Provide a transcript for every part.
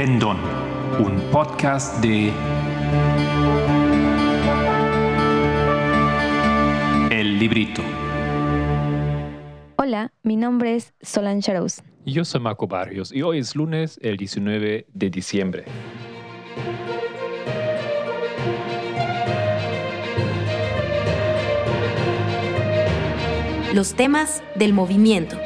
Pendón, un podcast de El Librito. Hola, mi nombre es Solange. Y Yo soy Marco Barrios y hoy es lunes el 19 de diciembre. Los temas del movimiento.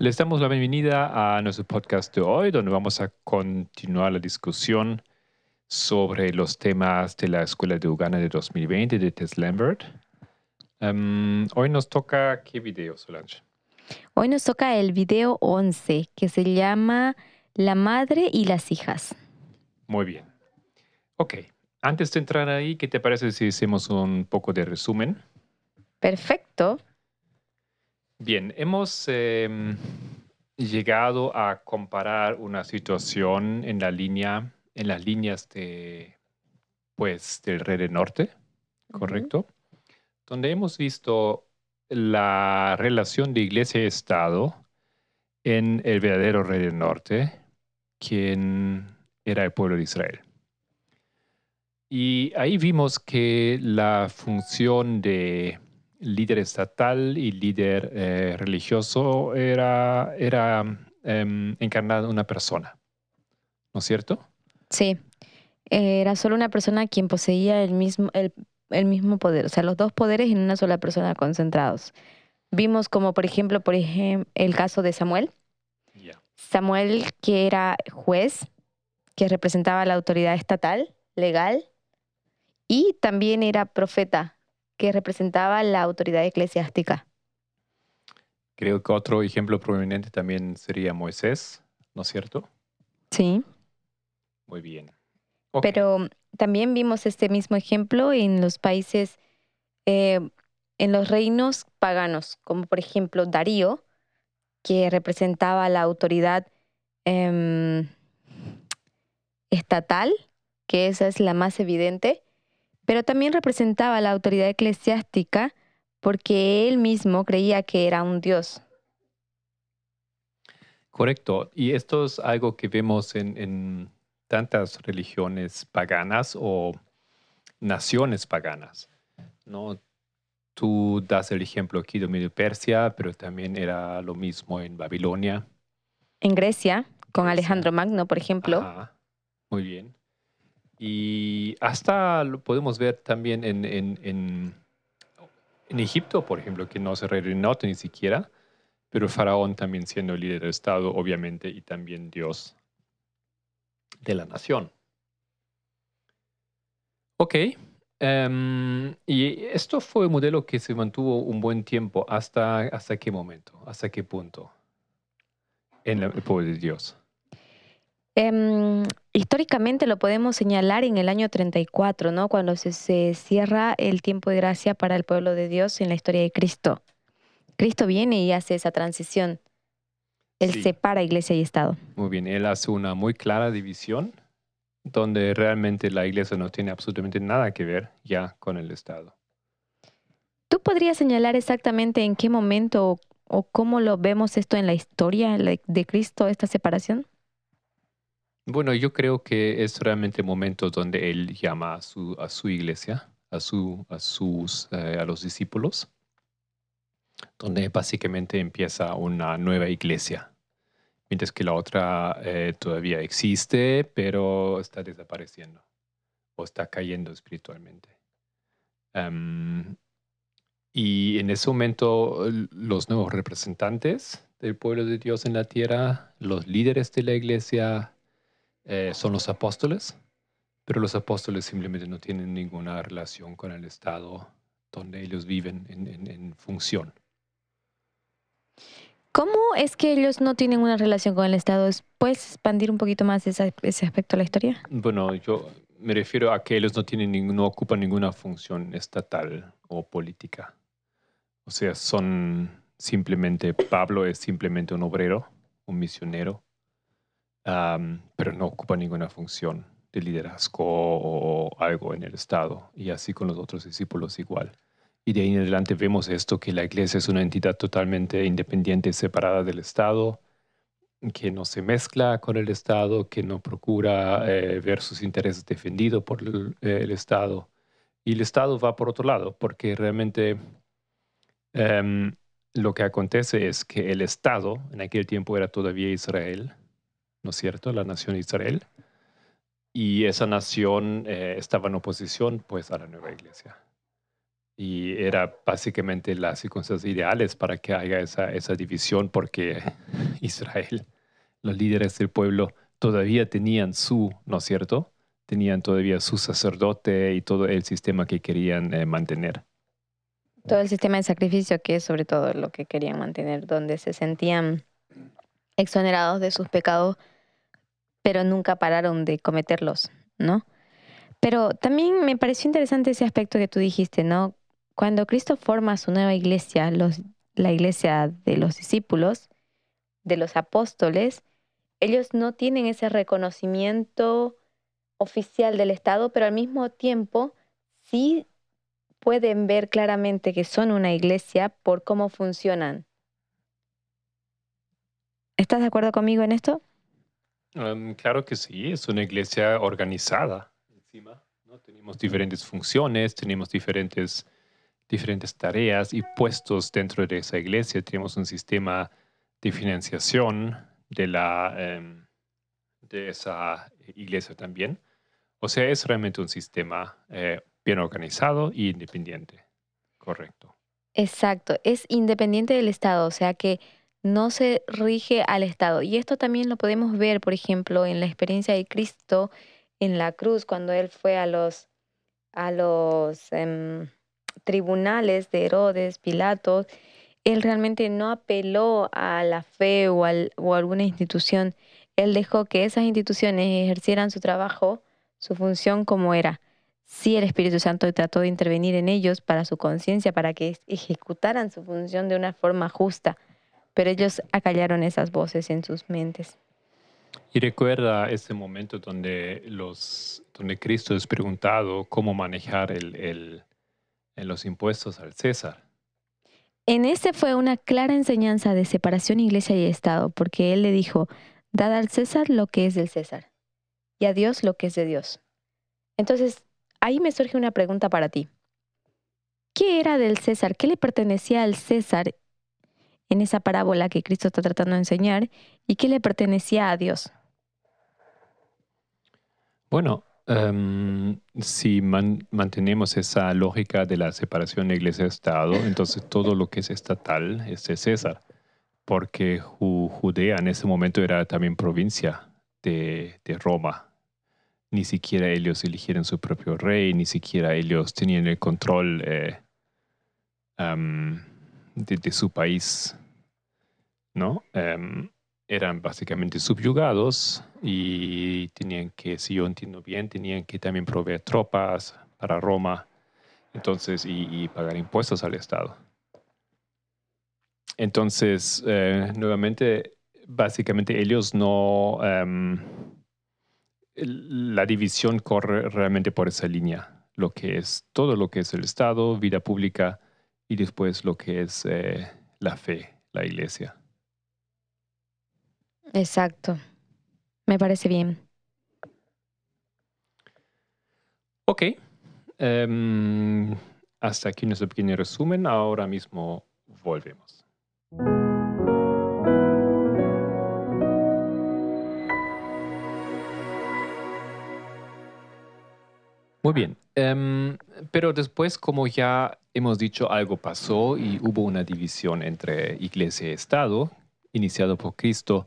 Les damos la bienvenida a nuestro podcast de hoy, donde vamos a continuar la discusión sobre los temas de la Escuela de Uganda de 2020 de Tess Lambert. Em, hoy nos toca qué video, Solange. Hoy nos toca el video 11, que se llama La madre y las hijas. Muy bien. Ok, antes de entrar ahí, ¿qué te parece si hacemos un poco de resumen? Perfecto. Bien, hemos em, llegado a comparar una situación en la línea, en las líneas de, pues, del Rey del Norte, ¿correcto? Donde hemos visto la relación de iglesia y Estado en el verdadero Rey del Norte, quien era el pueblo de Israel. Y ahí vimos que la función de líder estatal y líder eh, religioso era, era em, encarnada en una persona, ¿no es cierto? Sí, era solo una persona quien poseía el mismo, el, el mismo poder, o sea, los dos poderes en una sola persona concentrados. Vimos como, por ejemplo, por ejemplo, el caso de Samuel. Samuel, que era juez, que representaba la autoridad estatal, legal, y también era profeta, que representaba la autoridad eclesiástica. Creo que otro ejemplo prominente también sería Moisés, ¿no es cierto? Sí. Muy bien. Pero también vimos este mismo ejemplo en los países, eh, en los reinos paganos, como por ejemplo Darío, que representaba la autoridad em, estatal, que esa es la más evidente, pero también representaba la autoridad eclesiástica porque él mismo creía que era un dios. Correcto. Y esto es algo que vemos en, en tantas religiones paganas o naciones paganas. ¿no? Tú das el ejemplo aquí de Medio Persia, pero también era lo mismo en Babilonia. En Grecia, con Grecia. Alejandro Magno, por ejemplo, Ajá, Muy bien. Y hasta lo podemos ver también en, en, en, Egipto, por ejemplo, que no se reinó ni siquiera, pero faraón también siendo el líder del Estado, obviamente, y también Dios de la nación. Ok. em, y esto fue un modelo que se mantuvo un buen tiempo. ¿Hasta, hasta qué momento? ¿Hasta qué punto? En el pueblo de Dios. Em, históricamente lo podemos señalar en el año 34, ¿no? Cuando se, se cierra el tiempo de gracia para el pueblo de Dios en la historia de Cristo. Cristo viene y hace esa transición. Él Sí. separa iglesia y Estado. Muy bien, él hace una muy clara división donde realmente la iglesia no tiene absolutamente nada que ver ya con el Estado. ¿Tú podrías señalar exactamente en qué momento o, o cómo lo vemos esto en la historia de Cristo, esta separación? Bueno, yo creo que es realmente el momento donde él llama a su, a su iglesia, a, su, a, sus, eh, a los discípulos, donde básicamente empieza una nueva iglesia, mientras que la otra eh, todavía existe, pero está desapareciendo o está cayendo espiritualmente. Em, y en ese momento los nuevos representantes del pueblo de Dios en la tierra, los líderes de la iglesia, eh, son los apóstoles, pero los apóstoles simplemente no tienen ninguna relación con el Estado donde ellos viven en, en- en función. ¿Cómo es que ellos no tienen una relación con el Estado? ¿Puedes expandir un poquito más esa- ese aspecto de la historia? Bueno, yo me refiero a que ellos no, tienen no ocupan ninguna función estatal o política. O sea, son simplemente Pablo es simplemente un obrero, un misionero, pero no ocupa ninguna función de liderazgo o algo en el Estado. Y así con los otros discípulos igual. Y de ahí en adelante vemos esto, que la iglesia es una entidad totalmente independiente, separada del Estado, que no se mezcla con el Estado, que no procura eh, ver sus intereses defendidos por el, eh, el Estado. Y el Estado va por otro lado, porque realmente em, lo que acontece es que el Estado, en aquel tiempo era todavía Israel, ¿no es cierto? La nación Israel. Y esa nación eh, estaba en oposición pues a la nueva iglesia. Y era básicamente las circunstancias ideales para que haya esa, esa división porque Israel, los líderes del pueblo todavía tenían su, ¿no es cierto? Tenían todavía su sacerdote y todo el sistema que querían eh, mantener. Todo el sistema de sacrificio, que es sobre todo lo que querían mantener, donde se sentían exonerados de sus pecados, pero nunca pararon de cometerlos, ¿no? Pero también me pareció interesante ese aspecto que tú dijiste, ¿no? Cuando Cristo forma su nueva iglesia, la iglesia de los discípulos, de los apóstoles, ellos no tienen ese reconocimiento oficial del Estado, pero al mismo tiempo sí pueden ver claramente que son una iglesia por cómo funcionan. ¿Estás de acuerdo conmigo en esto? Um, claro que sí, es una iglesia organizada encima. ¿no? Tenemos diferentes funciones, tenemos diferentes, diferentes tareas y puestos dentro de esa iglesia. Tenemos un sistema de financiación de, la, em, de esa iglesia también. O sea, es realmente un sistema eh, bien organizado e independiente. Correcto. Exacto, es independiente del Estado, o sea que no se rige al Estado. Y esto también lo podemos ver, por ejemplo, en la experiencia de Cristo en la cruz, cuando él fue a los, a los em, tribunales de Herodes, Pilatos, él realmente no apeló a la fe o, o a alguna institución. Él dejó que esas instituciones ejercieran su trabajo, su función como era. Sí, el Espíritu Santo trató de intervenir en ellos para su conciencia, para que ejecutaran su función de una forma justa, pero ellos acallaron esas voces en sus mentes. Y recuerda ese momento donde, los, donde Cristo es preguntado cómo manejar el, el- los impuestos al César. En ese fue una clara enseñanza de separación iglesia y Estado, porque él le dijo, dad al César lo que es del César y a Dios lo que es de Dios. Entonces, ahí me surge una pregunta para ti. ¿Qué era del César? ¿Qué le pertenecía al César en esa parábola que Cristo está tratando de enseñar? ¿Y qué le pertenecía a Dios? Bueno, em, si man- mantenemos esa lógica de la separación de iglesia-estado, entonces todo lo que es estatal es de César, porque Ju- Judea en ese momento era también provincia de, Roma. Ni siquiera ellos eligieron su propio rey, ni siquiera ellos tenían el control eh, de, de su país, ¿no? Em, eran básicamente subyugados y tenían que, si yo entiendo bien, tenían que también proveer tropas para Roma, entonces, y, pagar impuestos al Estado. Entonces, eh, nuevamente, básicamente ellos no, em, la división corre realmente por esa línea, lo que es todo lo que es el Estado, vida pública y después lo que es eh, la fe, la iglesia. Exacto. Me parece bien. Ok. Em, hasta aquí nuestro pequeño resumen. Ahora mismo volvemos. Muy bien. Em, pero después, como ya hemos dicho, algo pasó y hubo una división entre iglesia y Estado, iniciado por Cristo.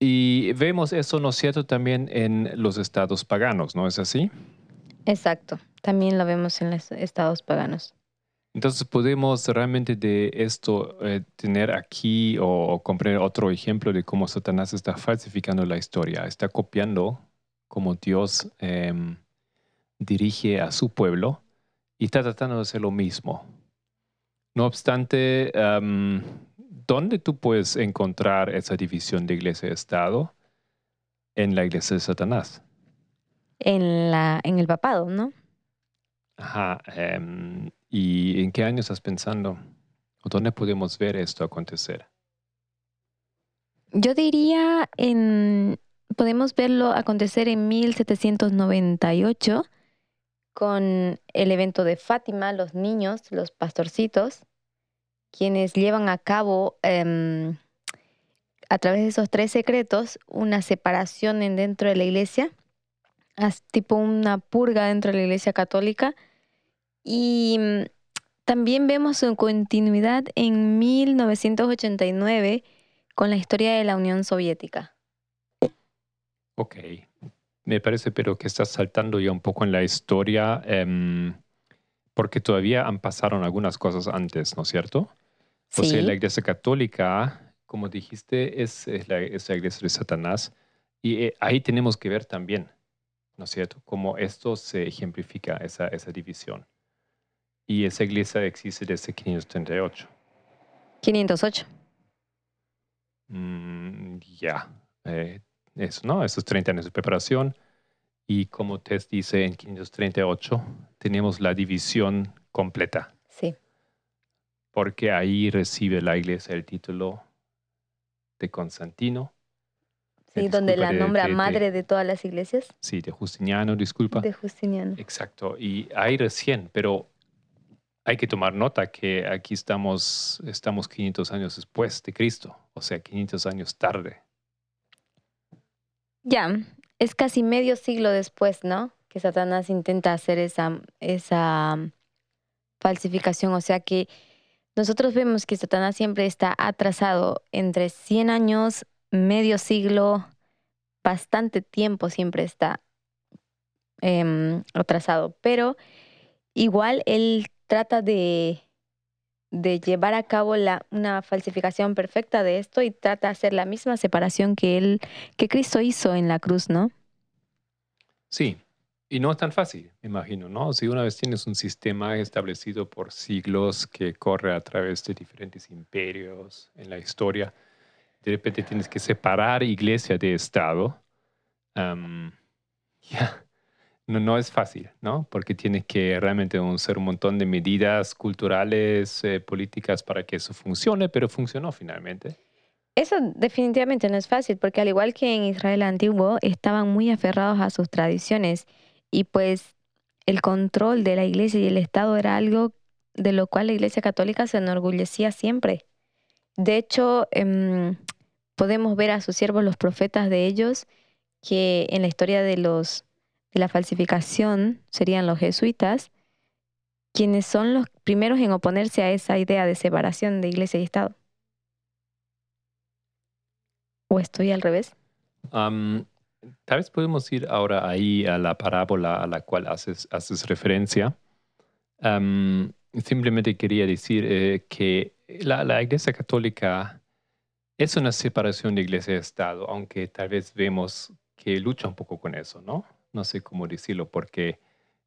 Y vemos eso, ¿no es cierto?, también en los estados paganos, ¿no es así? Exacto. También lo vemos en los estados paganos. Entonces podemos realmente de esto eh, tener aquí o, o comprender otro ejemplo de cómo Satanás está falsificando la historia, está copiando cómo Dios em, dirige a su pueblo y está tratando de hacer lo mismo. No obstante, am, ¿dónde tú puedes encontrar esa división de iglesia y Estado? En la iglesia de Satanás. En, la, en el papado, ¿no? Ajá. em, ¿Y en qué año estás pensando? ¿O dónde podemos ver esto acontecer? Yo diría en podemos verlo acontecer en 1798 con el evento de Fátima, los niños, los pastorcitos, quienes llevan a cabo em, a través de esos tres secretos una separación en dentro de la iglesia, tipo una purga dentro de la iglesia católica. Y mm, también vemos su continuidad en 1989 con la historia de la Unión Soviética. Ok. Me parece, pero que estás saltando ya un poco en la historia, em, porque todavía han pasado algunas cosas antes, ¿no es cierto? O sea, Sí. la iglesia católica, como dijiste, es, es la, es la iglesia de Satanás. Y eh, ahí tenemos que ver también, ¿no es cierto?, cómo esto se ejemplifica, esa, esa división. Y esa iglesia existe desde 538. 508. Mm, ya, eh, eso, ¿no? Esos 30 años de preparación. Y como Tess dice, en 538 tenemos la división completa, Sí. Porque ahí recibe la iglesia el título de Constantino, Sí, donde la nombra de- de- madre de todas las iglesias sí, de Justiniano, disculpa. de Justiniano. Exacto, y ahí recién, pero hay que tomar nota que aquí estamos, estamos 500 años después de Cristo, o sea, 500 años tarde. Ya, es casi medio siglo después, ¿no? Que Satanás intenta hacer esa, esa mm, falsificación. O sea que nosotros vemos que Satanás siempre está atrasado entre 100 años, medio siglo, bastante tiempo siempre está em, atrasado. Pero igual él trata de, de llevar a cabo la, una falsificación perfecta de esto y trata de hacer la misma separación que él que Cristo hizo en la cruz, ¿no? Sí, y no es tan fácil, imagino, ¿no? Si una vez tienes un sistema establecido por siglos que corre a través de diferentes imperios en la historia, de repente tienes que separar iglesia de Estado. ya, No, es fácil, ¿no? Porque tienes que realmente usar un montón de medidas culturales, eh, políticas para que eso funcione, pero funcionó finalmente. Eso definitivamente no es fácil, porque al igual que en Israel antiguo, estaban muy aferrados a sus tradiciones y pues el control de la iglesia y el Estado era algo de lo cual la iglesia católica se enorgullecía siempre. De hecho, em, podemos ver a sus siervos, los profetas de ellos, que en la historia de los de la falsificación serían los jesuitas, quienes son los primeros en oponerse a esa idea de separación de iglesia y Estado. ¿O estoy al revés? Am, tal vez podemos ir ahora ahí a la parábola a la cual haces, haces referencia. Am, simplemente quería decir eh, que la, la Iglesia Católica es una separación de Iglesia y Estado, aunque tal vez vemos que lucha un poco con eso, ¿no? No sé cómo decirlo, porque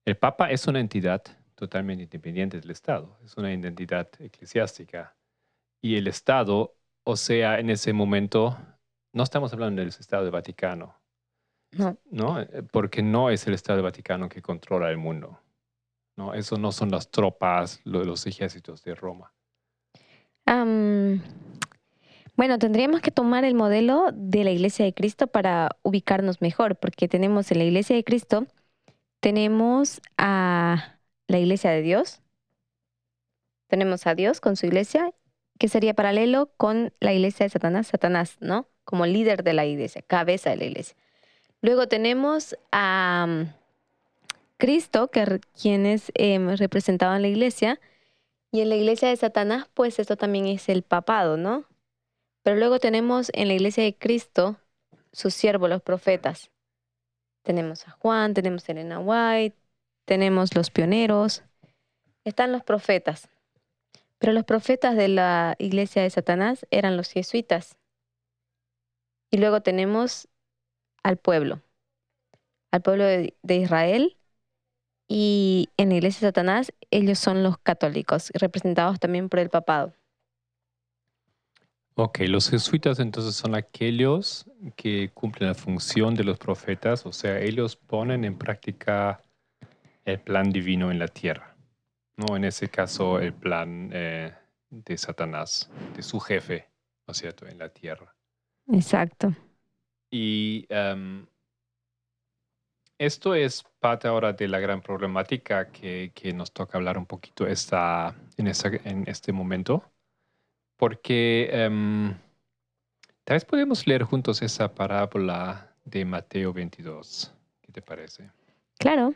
el Papa es una entidad totalmente independiente del Estado, es una identidad eclesiástica. Y el Estado, o sea, en ese momento, no estamos hablando del Estado del Vaticano, No. ¿no? Eh, Porque no es el Estado Vaticano que controla el mundo. ¿no? Eso no son las tropas, lo- los ejércitos de Roma. Bueno, tendríamos que tomar el modelo de la Iglesia de Cristo para ubicarnos mejor, porque tenemos en la Iglesia de Cristo, tenemos a la Iglesia de Dios, tenemos a Dios con su Iglesia, que sería paralelo con la Iglesia de Satanás, Satanás, ¿no? Como líder de la Iglesia, cabeza de la Iglesia. Luego tenemos a mm, Cristo, que quienes em, representaban la Iglesia, y en la iglesia de Satanás, pues esto también es el papado, ¿no? Pero luego tenemos en la iglesia de Cristo sus siervos, los profetas. Tenemos a Juan, tenemos a Elena White, tenemos los pioneros, están los profetas. Pero los profetas de la iglesia de Satanás eran los jesuitas. Y luego tenemos al pueblo, al pueblo de, de Israel, Y en la iglesia de Satanás, ellos son los católicos, representados también por el papado. Ok, los jesuitas entonces son aquellos que cumplen la función de los profetas, o sea, ellos ponen en práctica el plan divino en la tierra. No, en ese caso, el plan eh, de Satanás, de su jefe, ¿no es cierto?, en la tierra. Exacto. Y em, esto es parte ahora de la gran problemática que, que nos toca hablar un poquito esta, en, esta, en este momento, porque em, tal vez podemos leer juntos esa parábola de Mateo 22. ¿Qué te parece? Claro,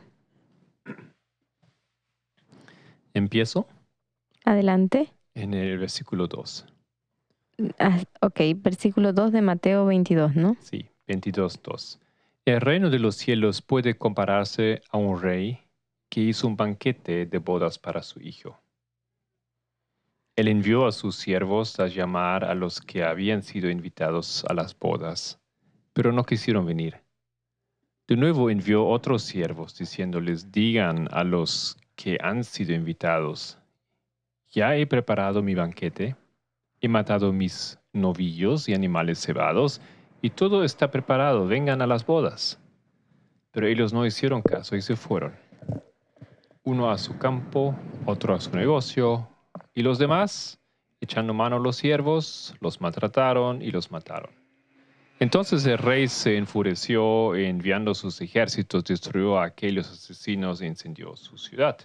Empiezo adelante. en el versículo 2. Ah, ok, versículo 2 de Mateo 22, ¿no? Sí, 22, 2. El reino de los cielos puede compararse a un rey que hizo un banquete de bodas para su hijo. Él envió a sus siervos a llamar a los que habían sido invitados a las bodas, pero no quisieron venir. De nuevo envió otros siervos diciéndoles, digan a los que han sido invitados, ya he preparado mi banquete, he matado mis novillos y animales cebados, y todo está preparado, vengan a las bodas. Pero ellos no hicieron caso y se fueron. Uno a su campo, otro a su negocio, y los demás, echando mano a los siervos, los maltrataron y los mataron. Entonces el rey se enfureció y enviando sus ejércitos destruyó a aquellos asesinos e incendió su ciudad.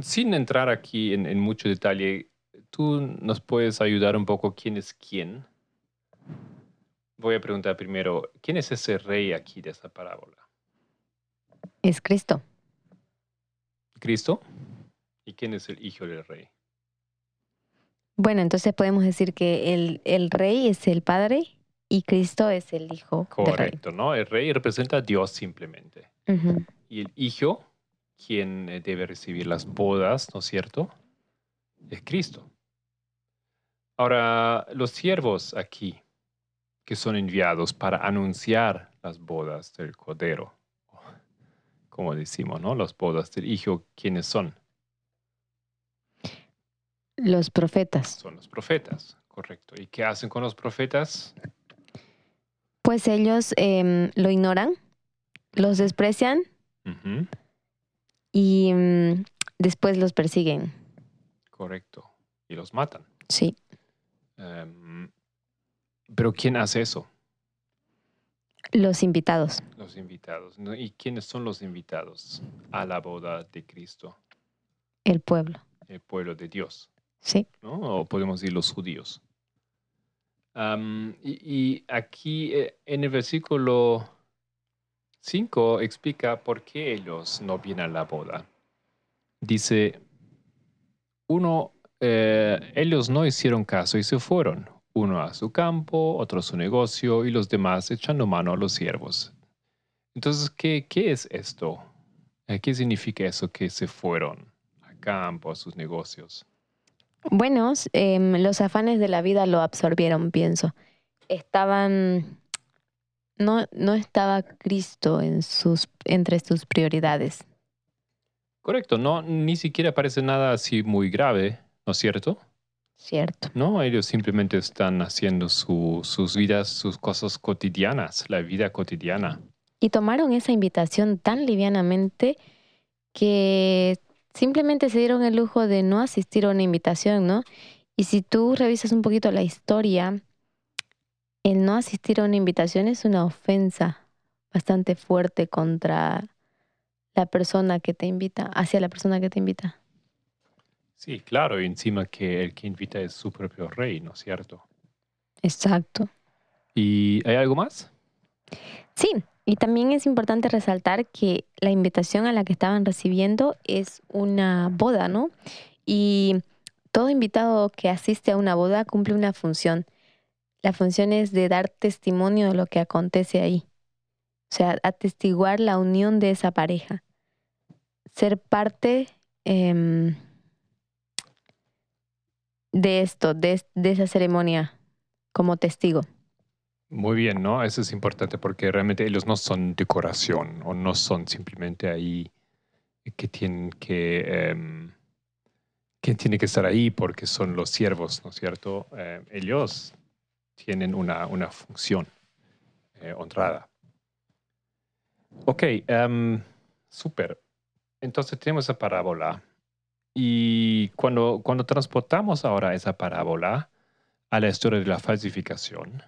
Sin entrar aquí en, en mucho detalle, ¿tú nos puedes ayudar un poco quién es quién? Voy a preguntar primero, ¿quién es ese rey aquí de esta parábola? Es Cristo. ¿Cristo? ¿Y quién es el hijo del rey? Bueno, entonces podemos decir que el, el rey es el padre y Cristo es el hijo del rey. Correcto, ¿no? El rey representa a Dios simplemente. Y el hijo, quien eh, debe recibir las bodas, ¿no es cierto? Es Cristo. Ahora, los siervos aquí, que son enviados para anunciar las bodas del Cordero, como decimos, ¿no? Las bodas del hijo, ¿quiénes son? Los profetas. Son los profetas, correcto. ¿Y qué hacen con los profetas? Pues ellos em, lo ignoran, los desprecian y mm, después los persiguen. correcto. Y los matan. Sí. Em, Pero ¿quién hace eso? Los invitados. Los invitados. ¿Y quiénes son los invitados a la boda de Cristo? El pueblo. El pueblo de Dios, Sí. ¿no? O podemos decir los judíos. Y aquí eh, en el versículo 5 explica por qué ellos no vienen a la boda. Dice, uno, eh, ellos no hicieron caso y se fueron, uno a su campo, otro a su negocio y los demás echando mano a los siervos. Entonces, ¿qué, qué es esto? Eh, ¿Qué significa eso que se fueron a campo, a sus negocios? Bueno, em, los afanes de la vida lo absorbieron, pienso. Estaban. No, no estaba Cristo en sus, entre sus prioridades. Correcto, no, ni siquiera parece nada así muy grave, ¿no es cierto? Cierto. No, ellos simplemente están haciendo su- sus vidas, sus cosas cotidianas, la vida cotidiana. Y tomaron esa invitación tan livianamente que simplemente se dieron el lujo de no asistir a una invitación, ¿no? Y si tú revisas un poquito la historia, el no asistir a una invitación es una ofensa bastante fuerte contra la persona que te invita, hacia la persona que te invita. Sí, claro, y encima que el que invita es su propio rey, ¿no es cierto? Exacto. ¿Y hay algo más? Sí, y también es importante resaltar que la invitación a la que estaban recibiendo es una boda, ¿no? Y todo invitado que asiste a una boda cumple una función. La función es de dar testimonio de lo que acontece ahí. O sea, atestiguar la unión de esa pareja. Ser parte em, de esto, de, es- de esa ceremonia, como testigo. Muy bien, ¿no? Eso es importante porque realmente ellos no son decoración o no son simplemente ahí que tienen que, em, que, que estar ahí porque son los siervos, ¿no es cierto? Eh, ellos tienen una, una función eh, honrada. Ok, um, súper. Entonces tenemos esa parábola. Y cuando, cuando transportamos ahora esa parábola a la historia de la falsificación,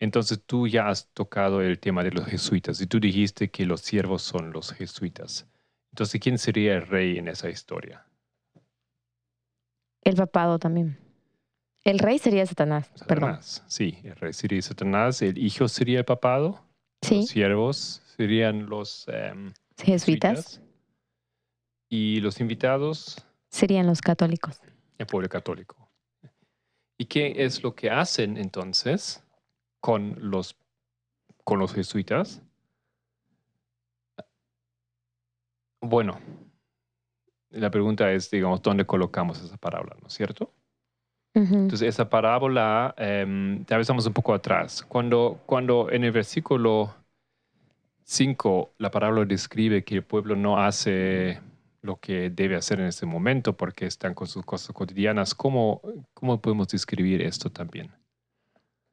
entonces tú ya has tocado el tema de los jesuitas y tú dijiste que los siervos son los jesuitas. Entonces, ¿quién sería el rey en esa historia? El papado también. El rey sería Satanás, perdón. Sí, el rey sería Satanás, el hijo sería el papado, Sí, los siervos serían los em, jesuitas y los invitados, serían los católicos. el pueblo católico. ¿Y qué es lo que hacen entonces con los, con los jesuitas? Bueno, la pregunta es, digamos, ¿dónde colocamos esa parábola, no es cierto? Entonces, esa parábola, tal vez estamos un poco atrás. Cuando, cuando en el versículo 5 la parábola describe que el pueblo no hace lo que debe hacer en este momento porque están con sus cosas cotidianas, ¿cómo, cómo podemos describir esto también?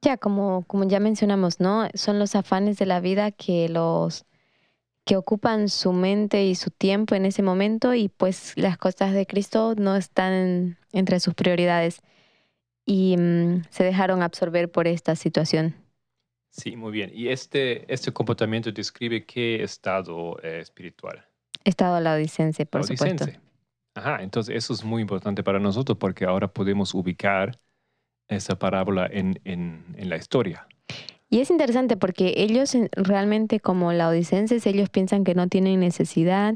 Ya, como, como ya mencionamos, ¿no? Son los afanes de la vida que los que ocupan su mente y su tiempo en ese momento y pues las cosas de Cristo no están entre sus prioridades y mm, se dejaron absorber por esta situación. Sí, muy bien. Y este, este comportamiento describe qué estado eh, espiritual. Estado laodicense, por supuesto. Laodicense. Ajá, entonces eso es muy importante para nosotros porque ahora podemos ubicar esa parábola en, en, en la historia. Y es interesante porque ellos en- realmente como laodicenses, ellos piensan que no tienen necesidad,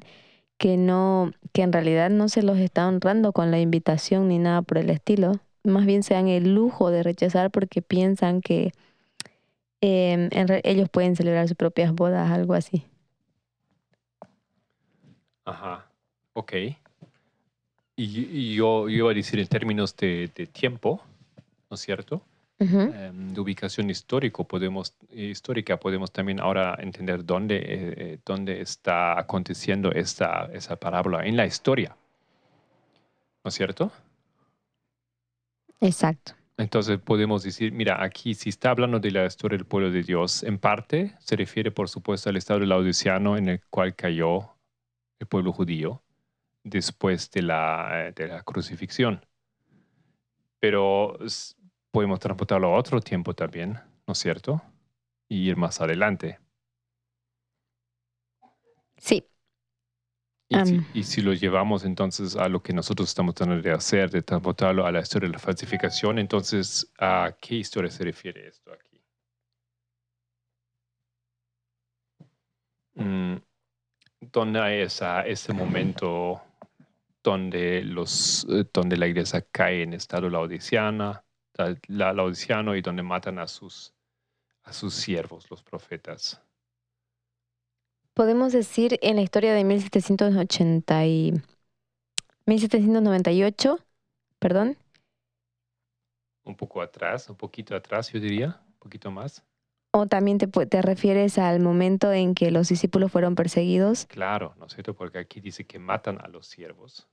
que no, que en realidad no se los está honrando con la invitación ni nada por el estilo. Más bien se dan el lujo de rechazar porque piensan que em, en ellos pueden celebrar sus propias bodas, algo así. Ajá, ok. Y, y yo, yo iba a decir en términos de, de tiempo, ¿no es cierto? Em, de ubicación histórico podemos, histórica, podemos también ahora entender dónde, eh, eh, dónde está aconteciendo esta, esa parábola en la historia, ¿no es cierto? Exacto. Entonces podemos decir, mira, aquí si está hablando de la historia del pueblo de Dios, en parte se refiere por supuesto al estado laodiciano en el cual cayó el pueblo judío después de la, eh, de la crucifixión. Pero podemos transportarlo a otro tiempo también, ¿no es cierto? Y ir más adelante. Sí, Y, si, y si lo llevamos entonces a lo que nosotros estamos tratando de hacer, de transportarlo a la historia de la falsificación, entonces, ¿a qué historia se refiere esto aquí? Mm, ¿Dónde hay esa, ese momento donde, los, eh, donde la iglesia cae en estado laodiciana, la, la- laodiciano y donde matan a sus, a sus siervos, los profetas? Podemos decir en la historia de 1780 y 1798, perdón, Un poco atrás, un poquito atrás, yo diría, un poquito más. o también te, te refieres al momento en que los discípulos fueron perseguidos. Claro, ¿no es cierto? Porque aquí dice que matan a los siervos.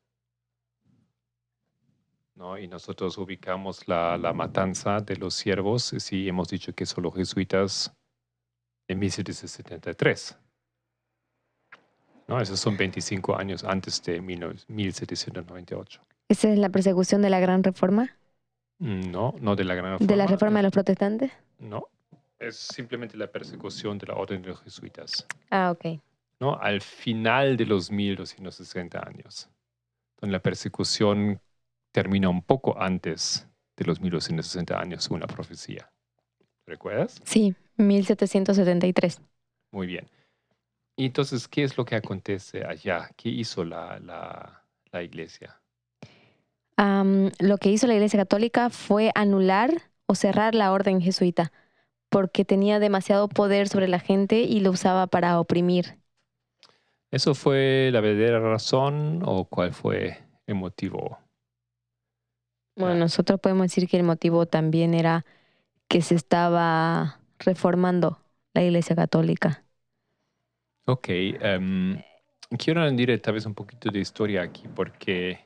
¿No? Y nosotros ubicamos la, la matanza de los siervos, si hemos dicho que son los jesuitas en 1773. ¿No? Esos son 25 años antes de 19- 1798. Esa es la persecución de la gran reforma, Mm, No, no de la gran reforma. de la reforma de los protestantes. No, es simplemente la persecución de la orden de los jesuitas. Ah, ok. ¿no? al final de los 1260 años, donde la persecución termina un poco antes de los 1260 años, según la profecía. ¿Recuerdas? Sí, 1773. Muy bien. Y entonces, ¿qué es lo que acontece allá? ¿Qué hizo la, la, la iglesia? Lo que hizo la Iglesia Católica fue anular o cerrar la orden jesuita, porque tenía demasiado poder sobre la gente y lo usaba para oprimir. ¿Eso fue la verdadera razón o cuál fue el motivo? Bueno, Ah. nosotros podemos decir que el motivo también era que se estaba reformando la Iglesia Católica. Ok, em, quiero añadir tal vez un poquito de historia aquí porque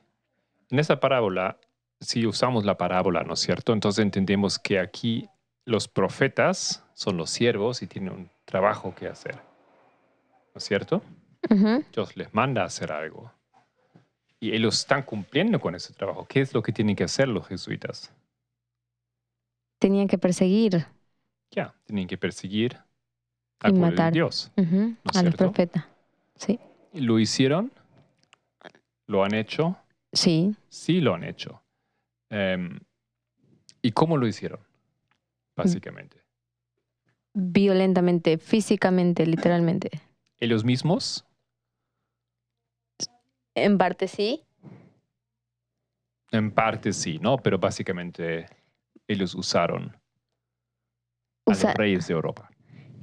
en esa parábola, si usamos la parábola, ¿no es cierto? Entonces entendemos que aquí los profetas son los siervos y tienen un trabajo que hacer, ¿no es cierto? Ujú. Dios les manda a hacer algo. Y ellos están cumpliendo con ese trabajo. ¿Qué es lo que tienen que hacer los jesuitas? Tenían que perseguir Ya, tienen que perseguir Y de matar. Dios. ¿No es a los profetas. Sí, ¿Y ¿Lo hicieron? ¿Lo han hecho? sí. Sí, lo han hecho. Em, ¿Y cómo lo hicieron? Básicamente. Violentamente, físicamente, literalmente. ¿Ellos mismos? En parte sí. En parte sí, ¿no? Pero básicamente ellos usaron a los reyes de Europa.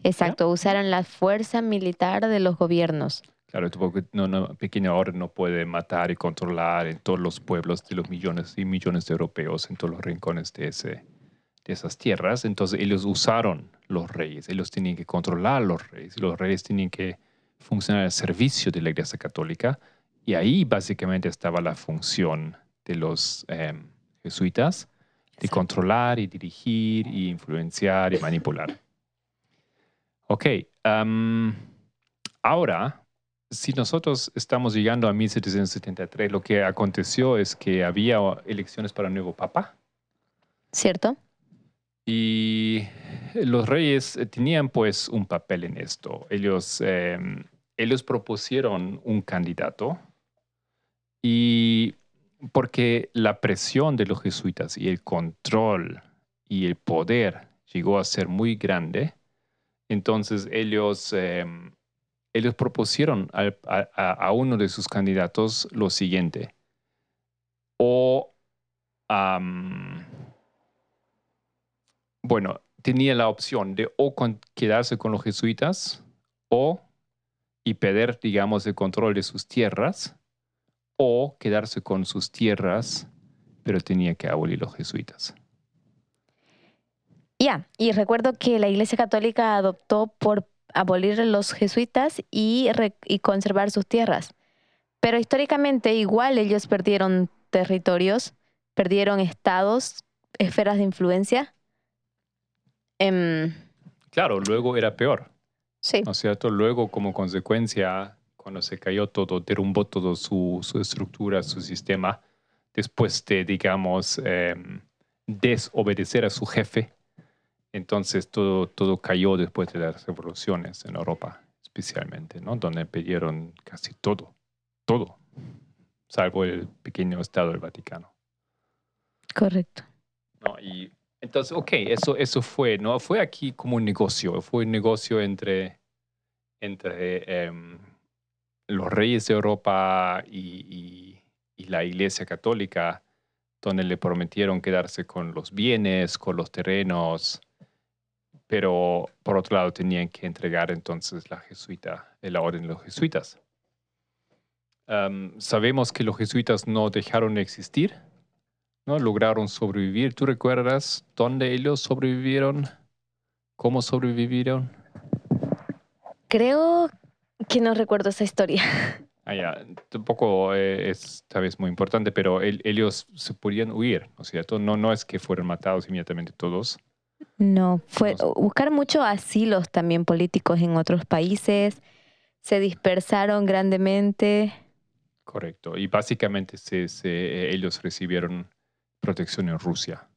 Exacto, usaron la fuerza militar de los gobiernos. Claro, porque no, no, pequeña orden no puede matar y controlar en todos los pueblos de los millones y millones de europeos, en todos los rincones de, ese, de esas tierras. Entonces ellos usaron los reyes, ellos tenían que controlar a los reyes, y los reyes tenían que funcionar al servicio de la Iglesia Católica. Y ahí básicamente estaba la función de los em, jesuitas, de Exacto. controlar y dirigir y influenciar y manipular. Ok, am, ahora, si nosotros estamos llegando a 1773, lo que aconteció es que había elecciones para un nuevo papa ¿Cierto? y los reyes eh, tenían pues un papel en esto. Ellos, em, ellos propusieron un candidato y porque la presión de los jesuitas y el control y el poder llegó a ser muy grande, entonces ellos, em, ellos propusieron a, uno de sus candidatos lo siguiente. O, am, bueno, tenía la opción de o quedarse con los jesuitas o y perder, digamos, el control de sus tierras o quedarse con sus tierras, pero tenía que abolir los jesuitas. Ya, y recuerdo que la Iglesia Católica adoptó por abolir los jesuitas y, conservar sus tierras. Pero históricamente igual ellos perdieron territorios, perdieron estados, esferas de influencia. Em, Claro, luego era peor, sí, ¿no es cierto? Luego, como consecuencia, cuando se cayó todo, derrumbó todo su, su estructura, su sistema, después de, digamos, em, desobedecer a su jefe, entonces todo, todo cayó después de las revoluciones en Europa, especialmente, ¿no? Donde pidieron casi todo, todo, salvo el pequeño Estado del Vaticano. correcto. ¿no? Y entonces, ok, eso, eso fue, ¿no? Fue aquí como un negocio, fue un negocio entre, entre em, los reyes de Europa y, y- y la Iglesia Católica, donde le prometieron quedarse con los bienes, con los terrenos, pero por otro lado tenían que entregar entonces la jesuita, la orden de los jesuitas. Am, sabemos que los jesuitas no dejaron de existir, ¿no? Lograron sobrevivir. ¿Tú recuerdas dónde ellos sobrevivieron? ¿Cómo sobrevivieron? Creo que no recuerdo esa historia. Ah, ya, Tampoco eh, es tal vez muy importante, pero el- ellos se podían huir, ¿no es cierto? No, no es que fueron matados inmediatamente todos. No, fue buscar muchos asilos también políticos en otros países, se dispersaron grandemente. Correcto. Y básicamente se, se- ellos recibieron protección en Rusia.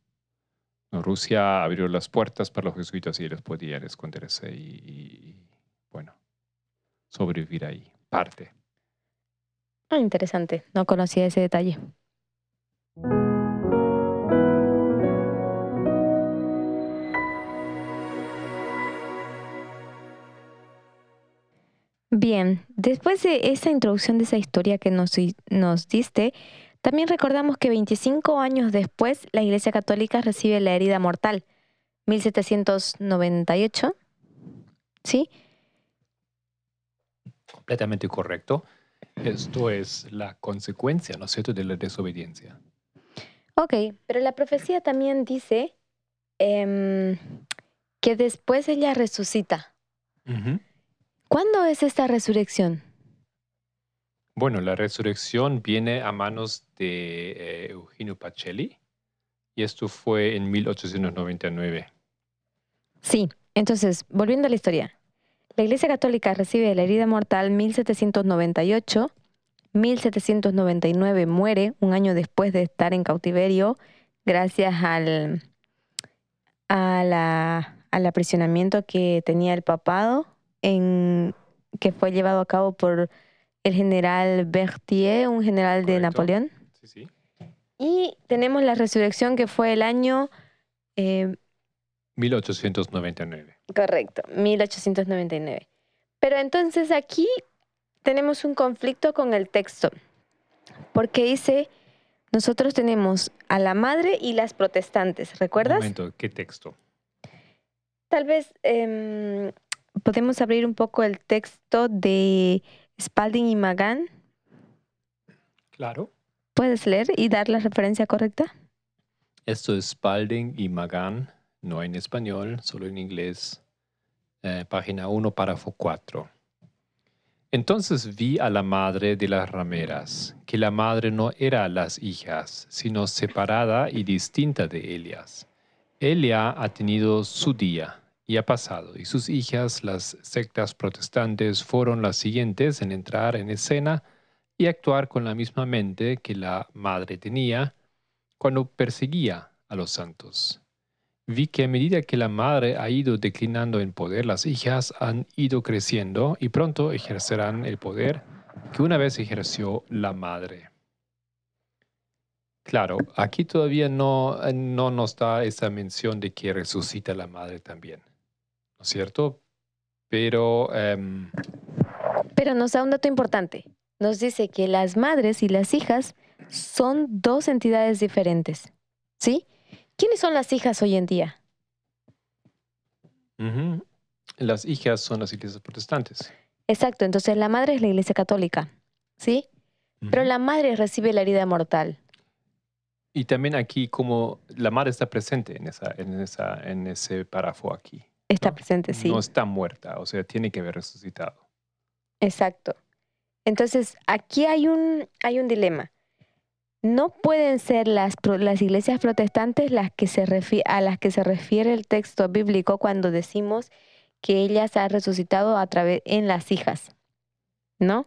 Rusia abrió las puertas para los jesuitas y ellos podían esconderse y, y, bueno, sobrevivir ahí. Parte. Ah, interesante, no conocía ese detalle. Bien, después de esa introducción de esa historia que nos, nos diste, también recordamos que 25 años después la Iglesia Católica recibe la herida mortal, 1798, ¿sí? Completamente correcto. Esto es la consecuencia, ¿no es cierto?, de la desobediencia. Ok, pero la profecía también dice em, que después ella resucita. ¿Cuándo es esta resurrección? Bueno, la resurrección viene a manos de eh, Eugenio Pacelli y esto fue en 1899. Sí, entonces, volviendo a la historia. La Iglesia Católica recibe la herida mortal 1798, 1799 muere un año después de estar en cautiverio gracias al, a la- al aprisionamiento que tenía el papado, en, que fue llevado a cabo por el general Berthier, un general de. Napoleón. Sí, sí. Y tenemos la resurrección que fue el año... eh, 1899. Correcto, 1899. Pero entonces aquí tenemos un conflicto con el texto, porque dice, nosotros tenemos a la madre y las protestantes, Un ¿recuerdas? momento, ¿qué texto? Tal vez em, podemos abrir un poco el texto de Spalding y Magan. Claro. ¿Puedes leer y dar la referencia correcta? Esto es Spalding y Magan, no en español, solo en inglés. Eh, página 1, párrafo 4. Entonces vi a la madre de las rameras, que la madre no era las hijas, sino separada y distinta de ellas. Elia ha tenido su día y ha pasado, y sus hijas, las sectas protestantes, fueron las siguientes en entrar en escena y actuar con la misma mente que la madre tenía cuando perseguía a los santos. Vi que a medida que la madre ha ido declinando en poder, las hijas han ido creciendo y pronto ejercerán el poder que una vez ejerció la madre. Claro, aquí todavía no, no nos da esa mención de que resucita la madre también, ¿no es cierto? Pero em, Pero nos da un dato importante. Nos dice que las madres y las hijas son dos entidades diferentes. ¿Sí? ¿Quiénes son las hijas hoy en día? las hijas son las iglesias protestantes. Exacto, entonces la madre es la iglesia católica. ¿Sí? Pero la madre recibe la herida mortal. Y también aquí como la madre está presente en, esa, en, esa, en ese párrafo aquí. Está No, presente, sí. No está muerta, o sea, tiene que haber resucitado. Exacto. Entonces, aquí hay un, hay un dilema. No pueden ser las, las iglesias protestantes las que se refi- a las que se refiere el texto bíblico cuando decimos que ellas han resucitado a través en las hijas, ¿no?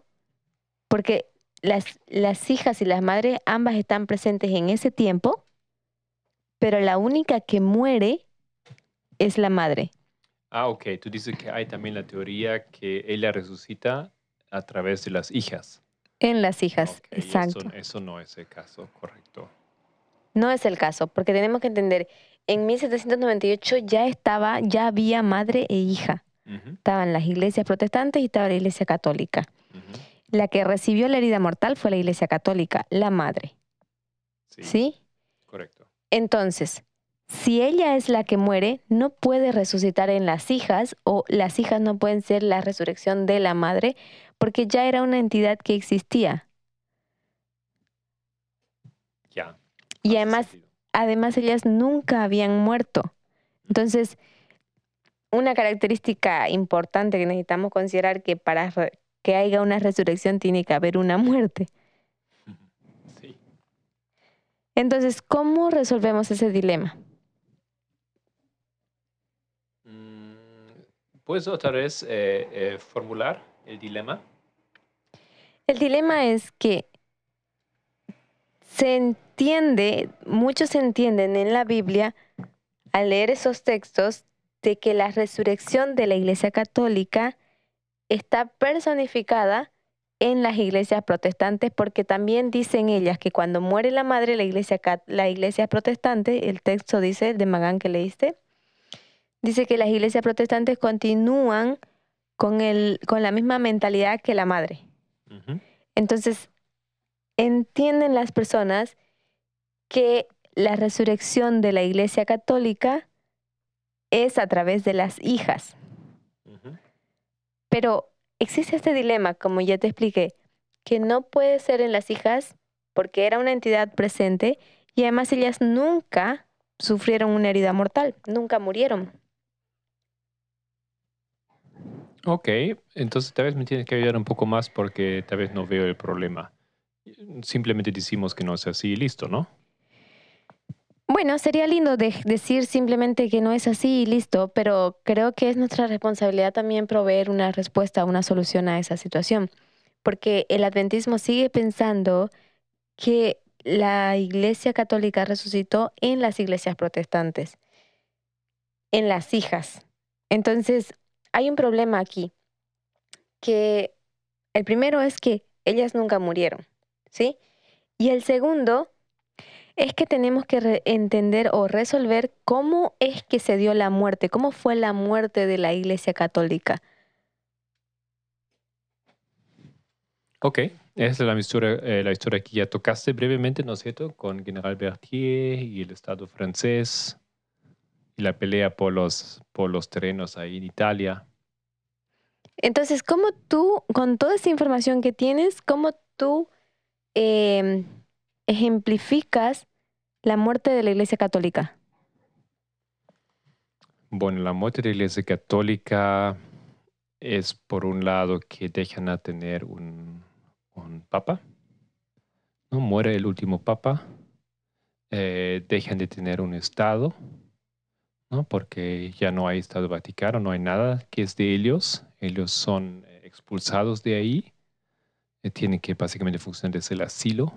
Porque las, las hijas y las madres ambas están presentes en ese tiempo, pero la única que muere es la madre. Ah, ok. Tú dices que hay también la teoría que ella resucita a través de las hijas. En las hijas, eso- exacto. Eso, no es el caso, correcto. No es el caso, porque tenemos que entender, en 1798 ya estaba, ya había madre e hija. Estaban las iglesias protestantes y estaba la iglesia católica. La que recibió la herida mortal fue la iglesia católica, la madre. Sí, ¿Sí? correcto. Entonces, si ella es la que muere, no puede resucitar en las hijas o las hijas no pueden ser la resurrección de la madre porque ya era una entidad que existía. Ya. Y además sentido. además ellas nunca habían muerto. Entonces, una característica importante que necesitamos considerar que para que haya una resurrección tiene que haber una muerte. Sí. Entonces, ¿cómo resolvemos ese dilema? Mm, ¿Puedes otra vez eh, eh, formular el dilema? El dilema es que se entiende, muchos entienden en la Biblia, al leer esos textos, de que la resurrección de la Iglesia Católica está personificada en las iglesias protestantes, porque también dicen ellas que cuando muere la madre, la iglesia, la iglesia protestante, el texto dice, de Magán que leíste, dice que las iglesias protestantes continúan con, el, con la misma mentalidad que la madre. Entonces, entienden las personas que la resurrección de la Iglesia Católica es a través de las hijas. Pero existe este dilema, como ya te expliqué, que no puede ser en las hijas porque era una entidad presente y además ellas nunca sufrieron una herida mortal, nunca murieron. Ok, entonces tal vez me tienes que ayudar un poco más porque tal vez no veo el problema. Simplemente decimos que no es así y listo, ¿no? Bueno, sería lindo de- decir simplemente que no es así y listo, pero creo que es nuestra responsabilidad también proveer una respuesta, una solución a esa situación, porque el adventismo sigue pensando que la Iglesia Católica resucitó en las iglesias protestantes, en las hijas. Entonces, hay un problema aquí, que el primero es que ellas nunca murieron, ¿sí? Y el segundo es que tenemos que entender o resolver cómo es que se dio la muerte, cómo fue la muerte de la Iglesia Católica. Ok, es la historia, eh, la historia que ya tocaste brevemente, ¿no es cierto? Con General Berthier y el Estado francés y la pelea por los, por los terrenos ahí en Italia. Entonces, ¿cómo tú, con toda esa información que tienes, cómo tú eh, ejemplificas la muerte de la Iglesia Católica? Bueno, la muerte de la Iglesia Católica es por un lado que dejan a tener un, un papa, ¿no? Muere el último papa, eh, dejan de tener un Estado, ¿no? Porque ya no hay Estado Vaticano, no hay nada que es de ellos, ellos son eh, expulsados de ahí, eh, tienen que básicamente funcionar desde el asilo.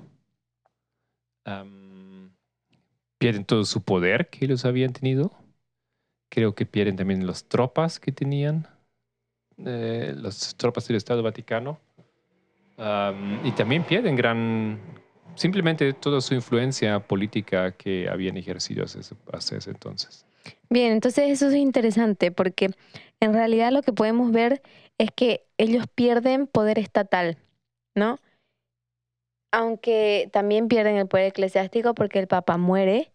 Pierden todo su poder que ellos habían tenido creo que pierden también las tropas que tenían, eh, las tropas del Estado Vaticano, y también pierden gran, simplemente toda su influencia política que habían ejercido hasta ese entonces. Bien, entonces eso es interesante porque en realidad lo que podemos ver es que ellos pierden poder estatal, ¿no? Aunque también pierden el poder eclesiástico porque el Papa muere,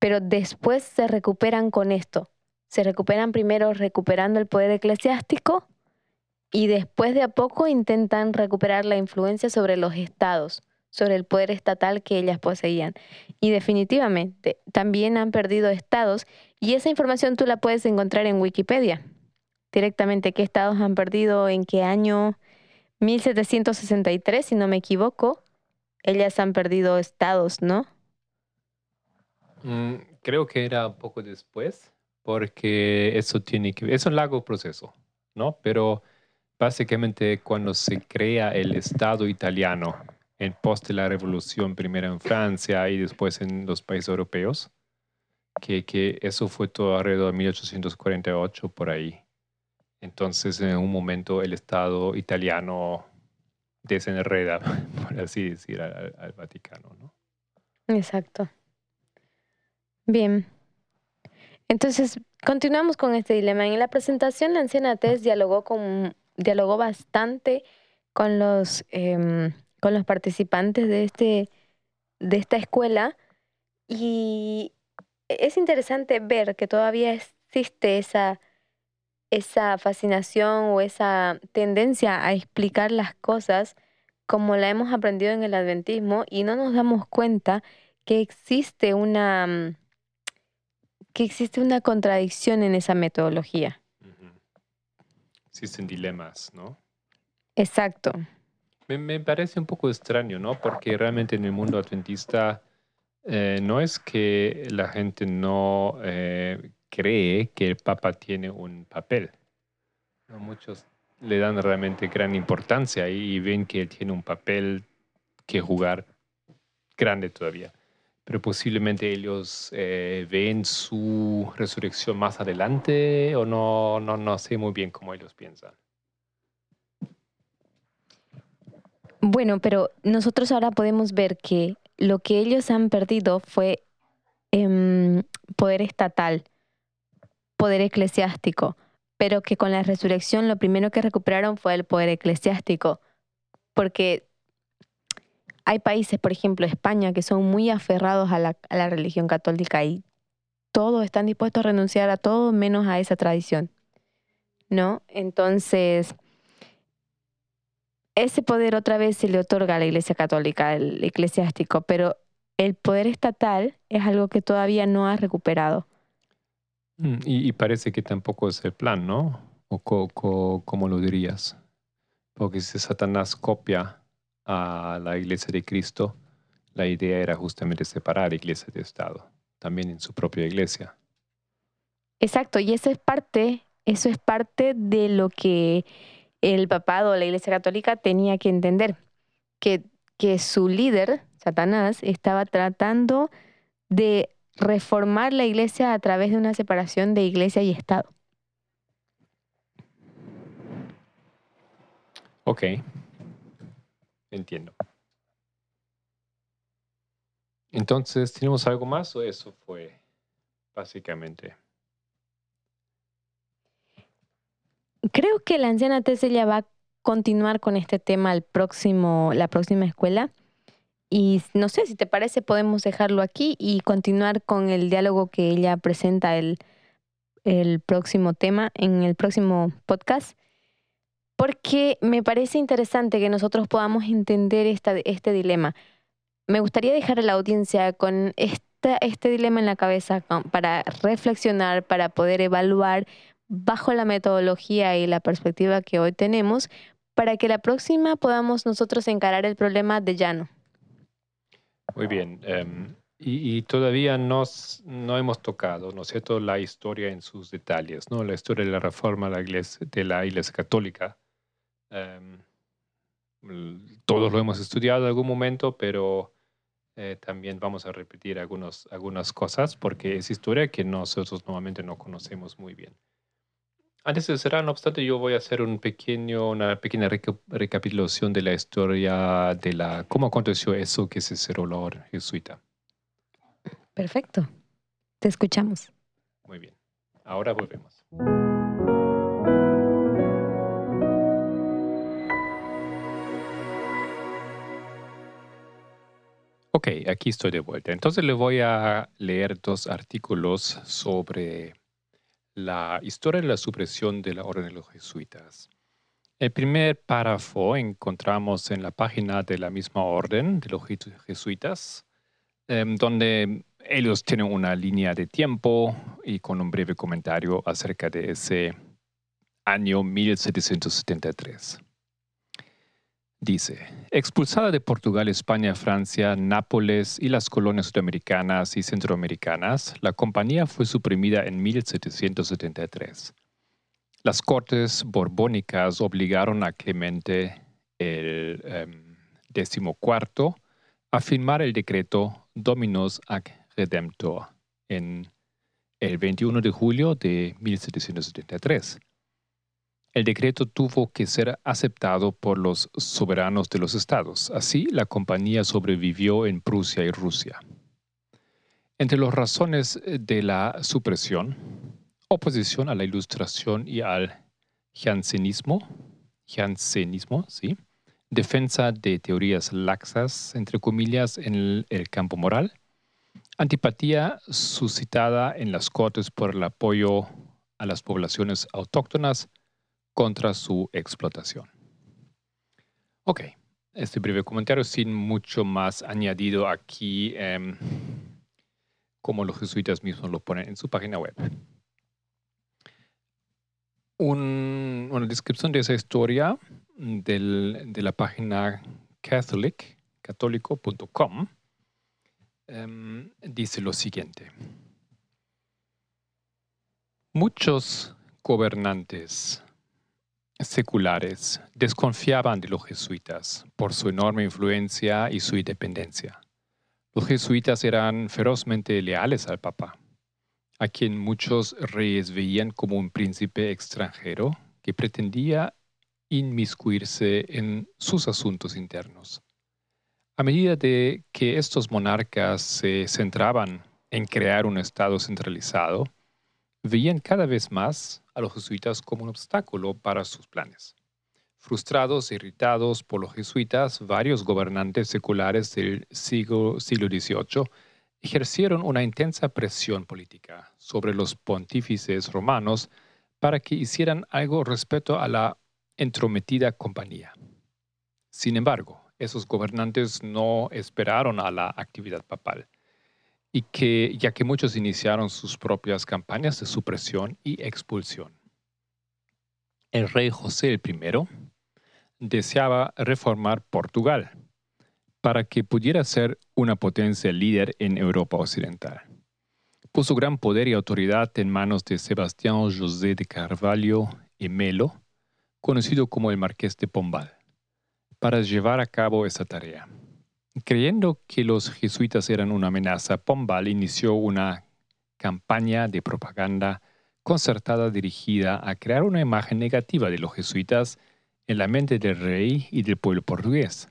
pero después se recuperan con esto. Se recuperan primero recuperando el poder eclesiástico y después de a poco intentan recuperar la influencia sobre los estados, sobre el poder estatal que ellas poseían. Y definitivamente también han perdido estados y esa información tú la puedes encontrar en Wikipedia. Directamente qué estados han perdido, en qué año, 1763, si no me equivoco. Ellas han perdido estados, ¿no? Mm, creo que era poco después, porque eso tiene que es un largo proceso, ¿no? Pero básicamente cuando se crea el Estado italiano en pos de la revolución, primero en Francia y después en los países europeos, que, que eso fue todo alrededor de 1848 por ahí. Entonces, en un momento, el Estado italiano desenreda, por así decir, al, Vaticano, ¿no? Exacto. Bien. Entonces, continuamos con este dilema. En la presentación, la anciana Tess dialogó, con, dialogó bastante con los, em, con los participantes de, este, de esta escuela y es interesante ver que todavía existe esa, esa fascinación o esa tendencia a explicar las cosas como la hemos aprendido en el adventismo y no nos damos cuenta que existe una mm, que existe una contradicción en esa metodología. Existen dilemas, ¿no? Exacto. Me, parece un poco extraño, ¿no? Porque realmente en el mundo adventista eh, no es que la gente no eh, cree que el Papa tiene un papel. Muchos le dan realmente gran importancia y, ven que él tiene un papel que jugar grande todavía. Pero posiblemente ellos eh, ven su resurrección más adelante o no, no sé muy bien cómo ellos piensan. Bueno, pero nosotros ahora podemos ver que lo que ellos han perdido fue em, poder estatal, poder eclesiástico, pero que con la resurrección lo primero que recuperaron fue el poder eclesiástico, porque hay países, por ejemplo España, que son muy aferrados a la religión católica y todos están dispuestos a renunciar a todo menos a esa tradición, ¿no? Entonces ese poder otra vez se le otorga a la Iglesia Católica, el eclesiástico, pero el poder estatal es algo que todavía no ha recuperado. Mm, Y, y parece que tampoco es el plan, ¿no? ¿O co- co- cómo lo dirías? Porque si Satanás copia a la iglesia de Cristo, la idea era justamente separar iglesia de Estado, también en su propia iglesia. Exacto, y eso es parte, eso es parte de lo que el papado la Iglesia Católica tenía que entender, que, que su líder, Satanás, estaba tratando de reformar la iglesia a través de una separación de iglesia y Estado. Ok, entiendo. Entonces, ¿tenemos algo más o eso fue básicamente? Creo que la anciana Tessella va a continuar con este tema el próximo, la próxima escuela. Y no sé, si te parece, podemos dejarlo aquí y continuar con el diálogo que ella presenta el, el próximo tema, en el próximo podcast. Porque me parece interesante que nosotros podamos entender esta, este dilema. Me gustaría dejar a la audiencia con esta, este dilema en la cabeza para reflexionar, para poder evaluar bajo la metodología y la perspectiva que hoy tenemos, para que la próxima podamos nosotros encarar el problema de llano. Muy bien. em, y, todavía nos- no hemos tocado, ¿no es cierto?, la historia en sus detalles, ¿no? La historia de la reforma de la iglesia, católica. Em, todos lo hemos estudiado en algún momento, pero eh, también vamos a repetir algunos, algunas cosas porque es historia que nosotros normalmente no conocemos muy bien. Antes de cerrar, no obstante, yo voy a hacer un pequeño, una pequeña reca- recapitulación de la historia de la cómo aconteció eso que se cerró la orden jesuita. Perfecto. Te escuchamos. Muy bien. Ahora volvemos. Ok, aquí estoy de vuelta. Entonces le voy a leer dos artículos sobre la historia de la supresión de la orden de los jesuitas. El primer párrafo encontramos en la página de la misma orden de los jesu- jesuitas, em, donde ellos tienen una línea de tiempo y con un breve comentario acerca de ese año 1773. Dice, expulsada de Portugal, España, Francia, Nápoles y las colonias sudamericanas y centroamericanas, la compañía fue suprimida en 1773. Las cortes borbónicas obligaron a Clemente el em, decimocuarto a firmar el decreto Dominus ac Redemptor en el 21 de julio de 1773. El decreto tuvo que ser aceptado por los soberanos de los estados. Así, la compañía sobrevivió en Prusia y Rusia. Entre las razones de la supresión, oposición a la ilustración y al jansenismo, jansenismo, sí, defensa de teorías laxas, entre comillas, en el, el campo moral, antipatía suscitada en las cortes por el apoyo a las poblaciones autóctonas contra su explotación. Ok, este breve comentario sin mucho más añadido aquí, em, como los jesuitas mismos lo ponen en su página web. Un- una descripción de esa historia de la página catholic, católico.com, em, dice lo siguiente. Muchos gobernantes seculares desconfiaban de los jesuitas por su enorme influencia y su independencia. Los jesuitas eran ferozmente leales al Papa, a quien muchos reyes veían como un príncipe extranjero que pretendía inmiscuirse en sus asuntos internos. A medida de que estos monarcas se centraban en crear un Estado centralizado, veían cada vez más los jesuitas como un obstáculo para sus planes. Frustrados e irritados por los jesuitas, varios gobernantes seculares del siglo, siglo XVIII ejercieron una intensa presión política sobre los pontífices romanos para que hicieran algo respecto a la entrometida compañía. Sin embargo, esos gobernantes no esperaron a la actividad papal y que, ya que muchos iniciaron sus propias campañas de supresión y expulsión. El rey José I deseaba reformar Portugal para que pudiera ser una potencia líder en Europa Occidental. Puso gran poder y autoridad en manos de Sebastián José de Carvalho y Melo, conocido como el Marqués de Pombal, para llevar a cabo esa tarea. Creyendo que los jesuitas eran una amenaza, Pombal inició una campaña de propaganda concertada dirigida a crear una imagen negativa de los jesuitas en la mente del rey y del pueblo portugués.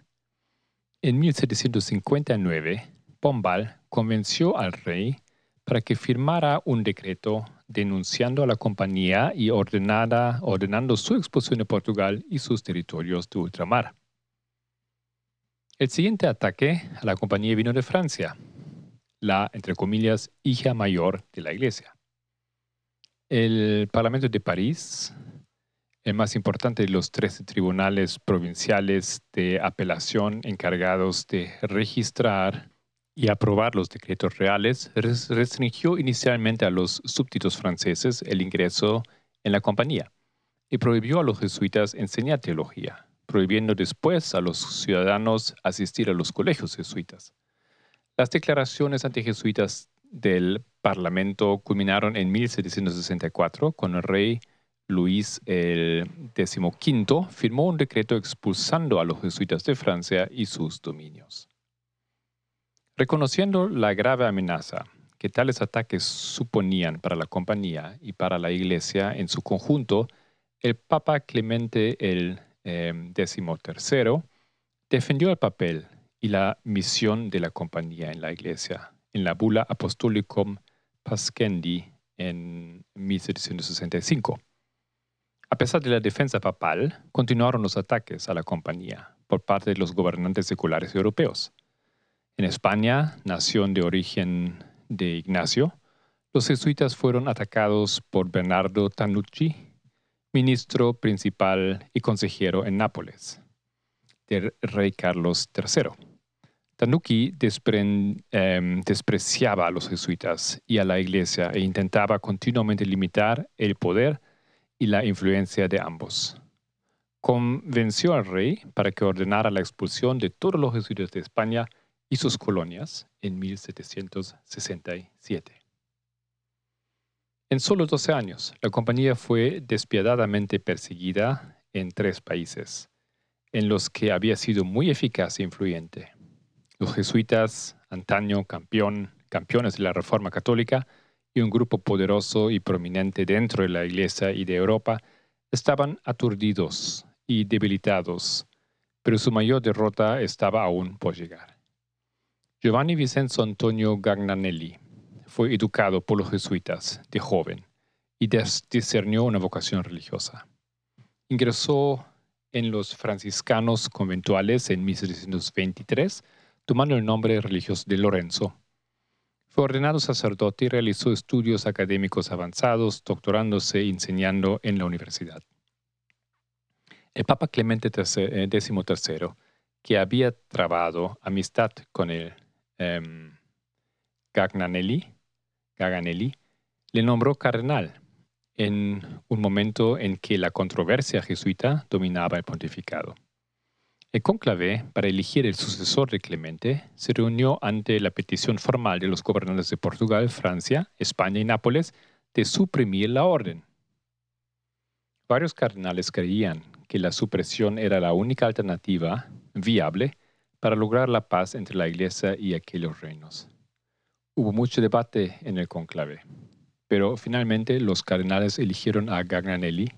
En 1759, Pombal convenció al rey para que firmara un decreto denunciando a la compañía y ordenando su expulsión de Portugal y sus territorios de ultramar. El siguiente ataque a la compañía vino de Francia, la, entre comillas, hija mayor de la Iglesia. El Parlamento de París, el más importante de los tres tribunales provinciales de apelación encargados de registrar y aprobar los decretos reales, restringió inicialmente a los súbditos franceses el ingreso en la compañía y prohibió a los jesuitas enseñar teología, prohibiendo después a los ciudadanos asistir a los colegios jesuitas. Las declaraciones antijesuitas del Parlamento culminaron en 1764, cuando el rey Luis XV firmó un decreto expulsando a los jesuitas de Francia y sus dominios. Reconociendo la grave amenaza que tales ataques suponían para la compañía y para la iglesia en su conjunto, el Papa Clemente el XIII em, defendió el papel y la misión de la compañía en la iglesia en la bula Apostolicum Pascendi en 1765. A pesar de la defensa papal, continuaron los ataques a la compañía por parte de los gobernantes seculares europeos. En España, nación de origen de Ignacio, los jesuitas fueron atacados por Bernardo Tanucci, ministro principal y consejero en Nápoles, del rey Carlos III. Tanucci em, despreciaba a los jesuitas y a la iglesia e intentaba continuamente limitar el poder y la influencia de ambos. Convenció al rey para que ordenara la expulsión de todos los jesuitas de España y sus colonias en 1767. En solo 12 años, la compañía fue despiadadamente perseguida en tres países, en los que había sido muy eficaz e influyente. Los jesuitas, antaño campeón, campeones de la Reforma Católica, y un grupo poderoso y prominente dentro de la Iglesia y de Europa, estaban aturdidos y debilitados, pero su mayor derrota estaba aún por llegar. Giovanni Vincenzo Antonio Gagnanelli fue educado por los jesuitas de joven y discernió una vocación religiosa. Ingresó en los franciscanos conventuales en 1723, tomando el nombre religioso de Lorenzo. Fue ordenado sacerdote y realizó estudios académicos avanzados, doctorándose y enseñando en la universidad. El Papa Clemente XIII, eh, que había trabado amistad con el Em, Gagnanelli, Gaganelli, le nombró cardenal en un momento en que la controversia jesuita dominaba el pontificado. El conclave, para elegir el sucesor de Clemente, se reunió ante la petición formal de los gobernantes de Portugal, Francia, España y Nápoles de suprimir la orden. Varios cardenales creían que la supresión era la única alternativa viable para lograr la paz entre la Iglesia y aquellos reinos. Hubo mucho debate en el conclave, pero finalmente los cardenales eligieron a Ganganelli,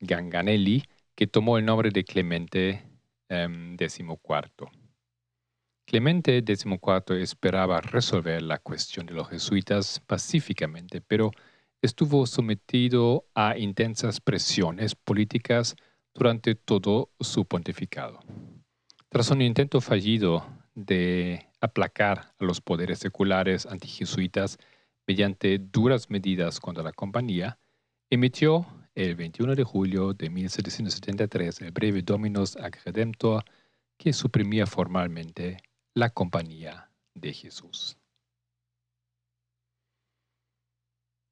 Ganganelli que tomó el nombre de Clemente XIV. Em, Clemente XIV esperaba resolver la cuestión de los jesuitas pacíficamente, pero estuvo sometido a intensas presiones políticas durante todo su pontificado. Tras un intento fallido de aplacar a los poderes seculares antijesuitas mediante duras medidas contra la compañía, emitió el 21 de julio de 1773 el breve Dominus ad Redemptor que suprimía formalmente la compañía de Jesús.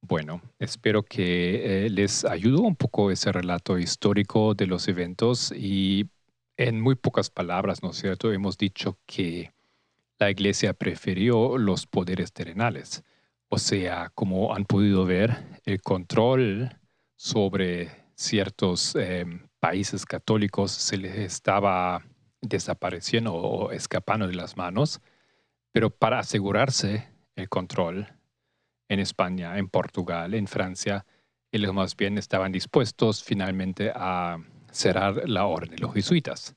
Bueno, espero que eh, les ayudó un poco ese relato histórico de los eventos y en muy pocas palabras, ¿no es cierto? Hemos dicho que la iglesia prefirió los poderes terrenales. O sea, como han podido ver, el control sobre ciertos em, países católicos se les estaba desapareciendo o escapando de las manos, pero para asegurarse el control en España, en Portugal, en Francia, ellos más bien estaban dispuestos finalmente a cerrar la orden de los jesuitas,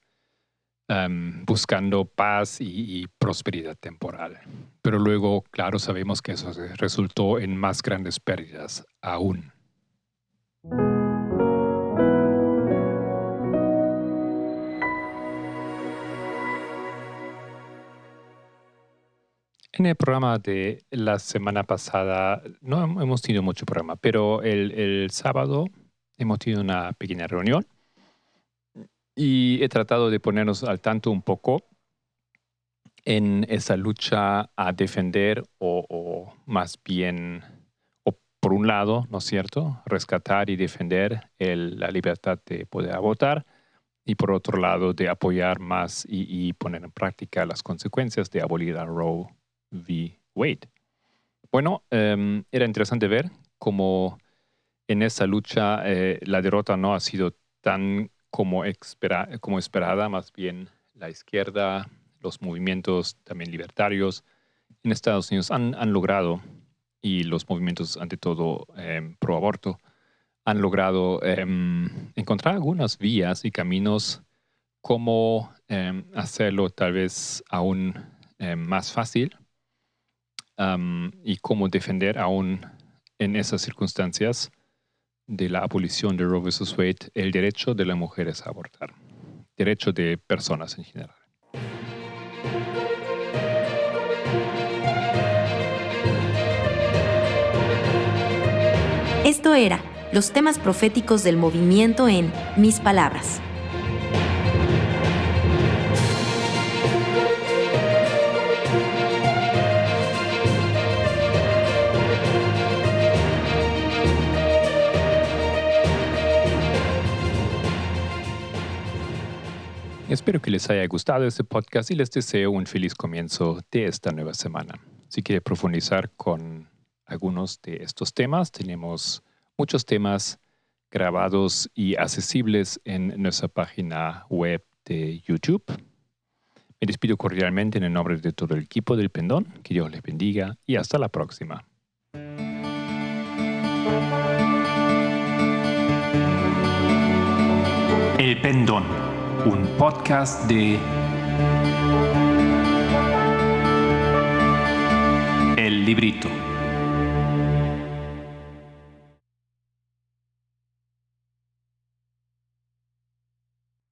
em, buscando paz y, y, prosperidad temporal. Pero luego, claro, sabemos que eso resultó en más grandes pérdidas aún. En el programa de la semana pasada, no hemos tenido mucho programa, pero el, sábado hemos tenido una pequeña reunión y he tratado de ponernos al tanto un poco en esa lucha a defender o, más bien, o por un lado, ¿no es cierto?, rescatar y defender la libertad de poder votar y por otro lado, de apoyar más y, y poner en práctica las consecuencias de abolir a Roe v. Wade. Bueno, em, era interesante ver cómo en esa lucha eh, la derrota no ha sido tan como, esperada, más bien la izquierda, los movimientos también libertarios en Estados Unidos han, logrado, y los movimientos ante todo em, pro aborto, han logrado em, encontrar algunas vías y caminos como hacerlo tal vez aún más fácil y cómo defender aún en esas circunstancias de la abolición de Roe vs. Wade el derecho de las mujeres a abortar, derecho de personas en general. Esto era los temas proféticos del movimiento en Mis Palabras. Espero que les haya gustado este podcast y les deseo un feliz comienzo de esta nueva semana. Si quiere profundizar con algunos de estos temas, tenemos muchos temas grabados y accesibles en nuestra página web de YouTube. Me despido cordialmente en el nombre de todo el equipo del Pendón. Que Dios les bendiga y hasta la próxima. El Pendón un podcast de El Librito.